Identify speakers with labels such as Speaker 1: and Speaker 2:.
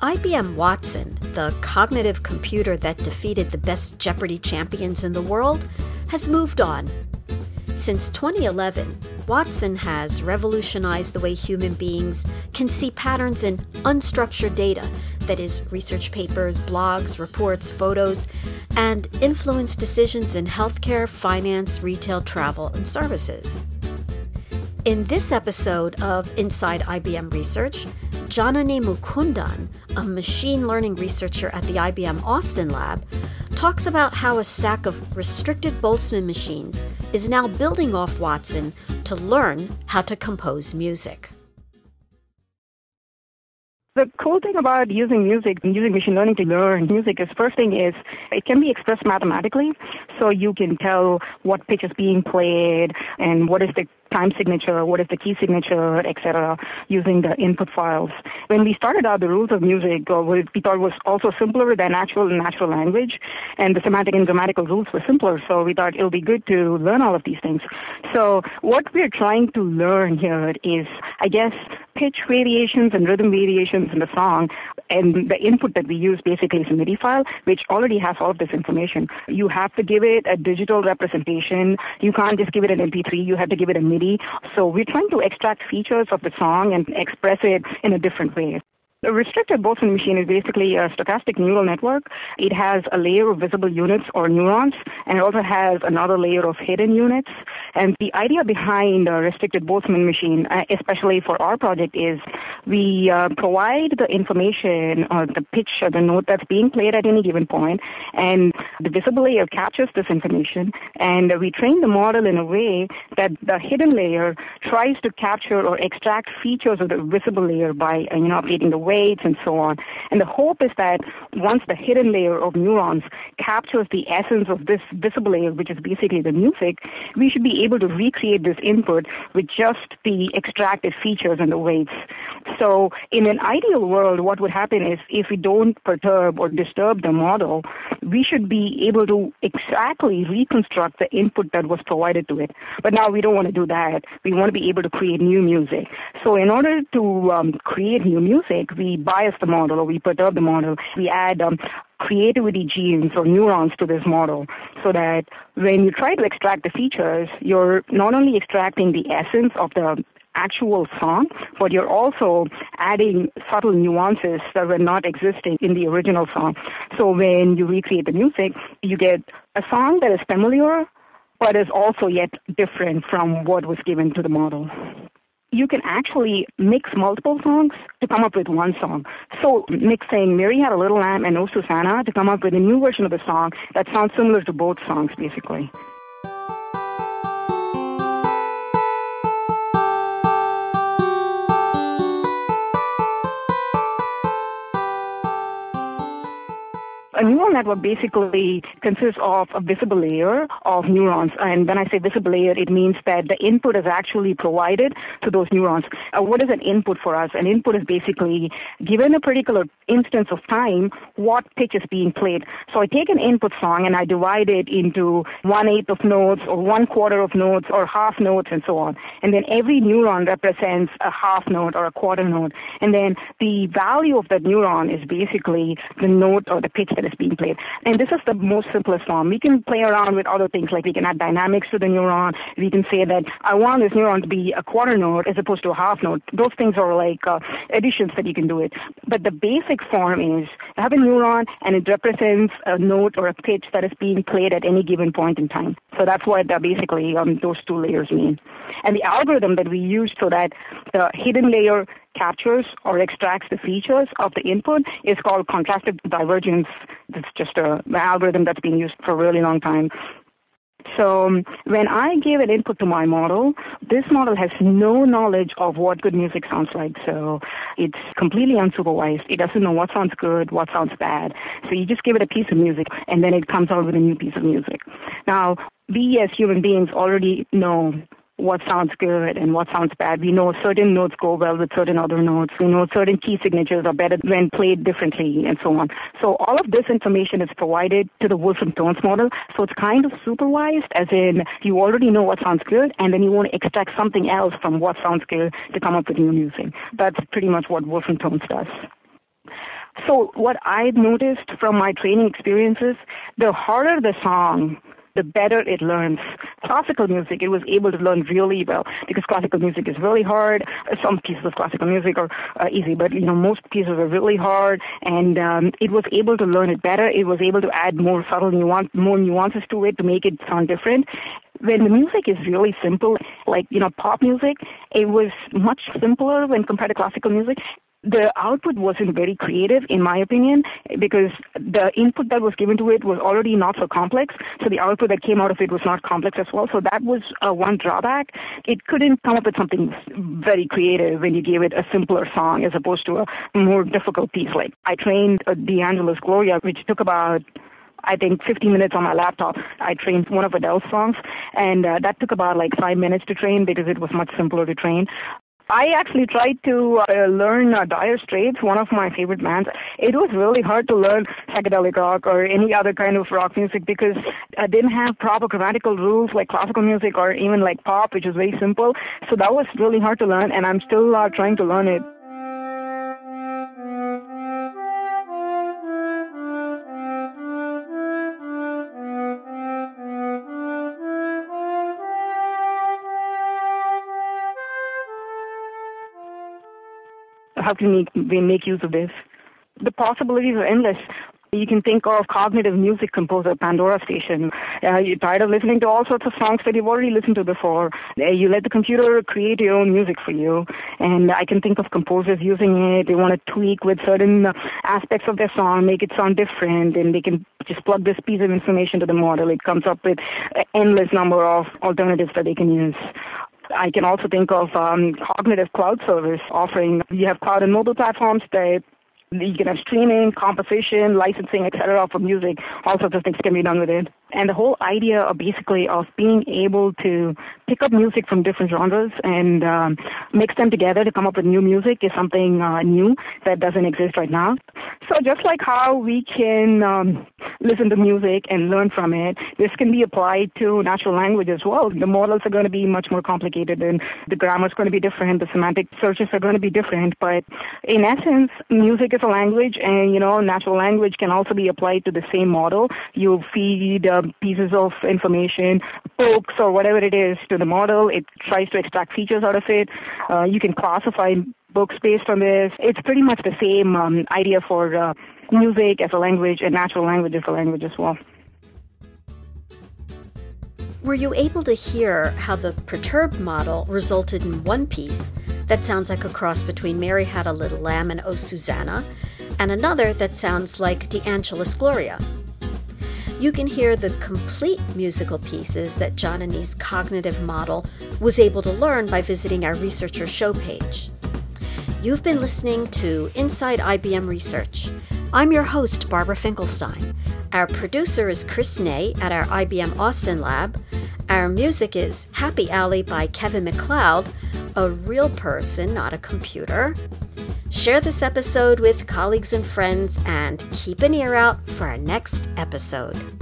Speaker 1: IBM Watson, the cognitive computer that defeated the best Jeopardy champions in the world, has moved on. Since 2011, Watson has revolutionized the way human beings can see patterns in unstructured data that is, research papers, blogs, reports, photos and influence decisions in healthcare, finance, retail, travel, and services. In this episode of Inside IBM Research, Janani Mukundan, a machine learning researcher at the IBM Austin lab, talks about how a stack of restricted Boltzmann machines is now building off Watson to learn how to compose music.
Speaker 2: The cool thing about using music and using machine learning to learn music is first thing is it can be expressed mathematically. So you can tell what pitch is being played and what is the time signature, what is the key signature, etc., using the input files. When we started out, the rules of music we thought was also simpler than actual natural language, and the semantic and grammatical rules were simpler. So we thought it'll be good to learn all of these things. So what we're trying to learn here is, I guess, pitch variations and rhythm variations in the song, and the input that we use basically is a MIDI file, which already has all of this information. You have to give it a digital representation. You can't just give it an MP3. You have to give it a MIDI So we're trying to extract features of the song and express it in a different way. A restricted Boltzmann machine is basically a stochastic neural network. It has a layer of visible units or neurons, and it also has another layer of hidden units. And the idea behind a restricted Boltzmann machine, uh, especially for our project, is we uh, provide the information or the pitch or the note that's being played at any given point, and the visible layer captures this information, and we train the model in a way that the hidden layer tries to capture or extract features of the visible layer by, uh, you know, updating the weights and so on. And the hope is that once the hidden layer of neurons captures the essence of this visible layer, which is basically the music, we should be able to recreate this input with just the extracted features and the weights. So in an ideal world, what would happen is if we don't perturb or disturb the model, we should be able to exactly reconstruct the input that was provided to it. But now we don't want to do that. We want to be able to create new music. So in order to um, create new music, we bias the model or we perturb the model. We add um, creativity genes or neurons to this model so that when you try to extract the features, you're not only extracting the essence of the actual song, but you're also adding subtle nuances that were not existing in the original song. So when you recreate the music, you get a song that is familiar, but is also yet different from what was given to the model you can actually mix multiple songs to come up with one song. So mixing Mary Had a Little Lamb and Oh Susanna to come up with a new version of the song that sounds similar to both songs, basically. A neural network basically consists of a visible layer of neurons. And when I say visible layer, it means that the input is actually provided to those neurons. Uh, what is an input for us? An input is basically given a particular instance of time, what pitch is being played. So I take an input song and I divide it into one eighth of notes or one quarter of notes or half notes and so on. And then every neuron represents a half note or a quarter note. And then the value of that neuron is basically the note or the pitch that is being played. And this is the most simplest form. We can play around with other things like we can add dynamics to the neuron. We can say that I want this neuron to be a quarter note as opposed to a half note. Those things are like uh, additions that you can do it. But the basic form is I have a neuron and it represents a note or a pitch that is being played at any given point in time. So that's what uh, basically um, those two layers mean. And the algorithm that we use so that the hidden layer captures or extracts the features of the input is called contrastive divergence. It's just a, algorithm that's been used for a really long time. So um, when I give an input to my model, this model has no knowledge of what good music sounds like. So it's completely unsupervised. It doesn't know what sounds good, what sounds bad. So you just give it a piece of music and then it comes out with a new piece of music. Now, we as human beings already know what sounds good and what sounds bad. We know certain notes go well with certain other notes. We know certain key signatures are better when played differently and so on. So all of this information is provided to the Wolfram Tones model. So it's kind of supervised as in you already know what sounds good and then you want to extract something else from what sounds good to come up with new music. That's pretty much what Wolfram Tones does. So what I've noticed from my training experiences, the harder the song, the better it learns. Classical music, it was able to learn really well because classical music is really hard. Some pieces of classical music are uh, easy, but you know most pieces are really hard, and um, it was able to learn it better. It was able to add more subtle nuance, more nuances to it to make it sound different when the music is really simple, like, you know, pop music, it was much simpler when compared to classical music the output wasn't very creative, in my opinion, because the input that was given to it was already not so complex. So the output that came out of it was not complex as well. So that was uh, one drawback. It couldn't come up with something very creative when you gave it a simpler song as opposed to a more difficult piece. Like I trained uh, D'Angelo's Gloria, which took about I think 15 minutes on my laptop. I trained one of Adele's songs, and uh, that took about like five minutes to train because it was much simpler to train. I actually tried to uh, learn uh, Dire Straits, one of my favorite bands. It was really hard to learn psychedelic rock or any other kind of rock music because I didn't have proper grammatical rules like classical music or even like pop, which is very simple. So that was really hard to learn, and I'm still uh, trying to learn it. How can we make use of this? The possibilities are endless. You can think of cognitive music composer Pandora Station. Uh, you're tired of listening to all sorts of songs that you've already listened to before. Uh, you let the computer create your own music for you. And I can think of composers using it. They want to tweak with certain aspects of their song, make it sound different, and they can just plug this piece of information to the model. It comes up with an endless number of alternatives that they can use. I can also think of um, cognitive cloud service offering. You have cloud and mobile platforms that you can have streaming, composition, licensing, etc. for music. All sorts of things can be done with it. And the whole idea of basically of being able to pick up music from different genres and um, mix them together to come up with new music is something uh, new that doesn't exist right now. So just like how we can um, listen to music and learn from it, this can be applied to natural language as well. The models are going to be much more complicated and the grammar is going to be different. The semantic searches are going to be different. But in essence, music is a language and, you know, natural language can also be applied to the same model. You feed uh, pieces of information, books or whatever it is to the model. It tries to extract features out of it. Uh, you can classify books based on this. It's pretty much the same um, idea for uh, music as a language and natural language as a language as well.
Speaker 1: Were you able to hear how the perturbed model resulted in one piece that sounds like a cross between Mary Had a Little Lamb and Oh Susanna, and another that sounds like D'Angelo's Gloria? You can hear the complete musical pieces that Janani's cognitive model was able to learn by visiting our researcher show page. You've been listening to Inside IBM Research. I'm your host, Barbara Finkelstein. Our producer is Chris Ney at our IBM Austin lab. Our music is Happy Alley by Kevin MacLeod, a real person, not a computer. Share this episode with colleagues and friends and keep an ear out for our next episode.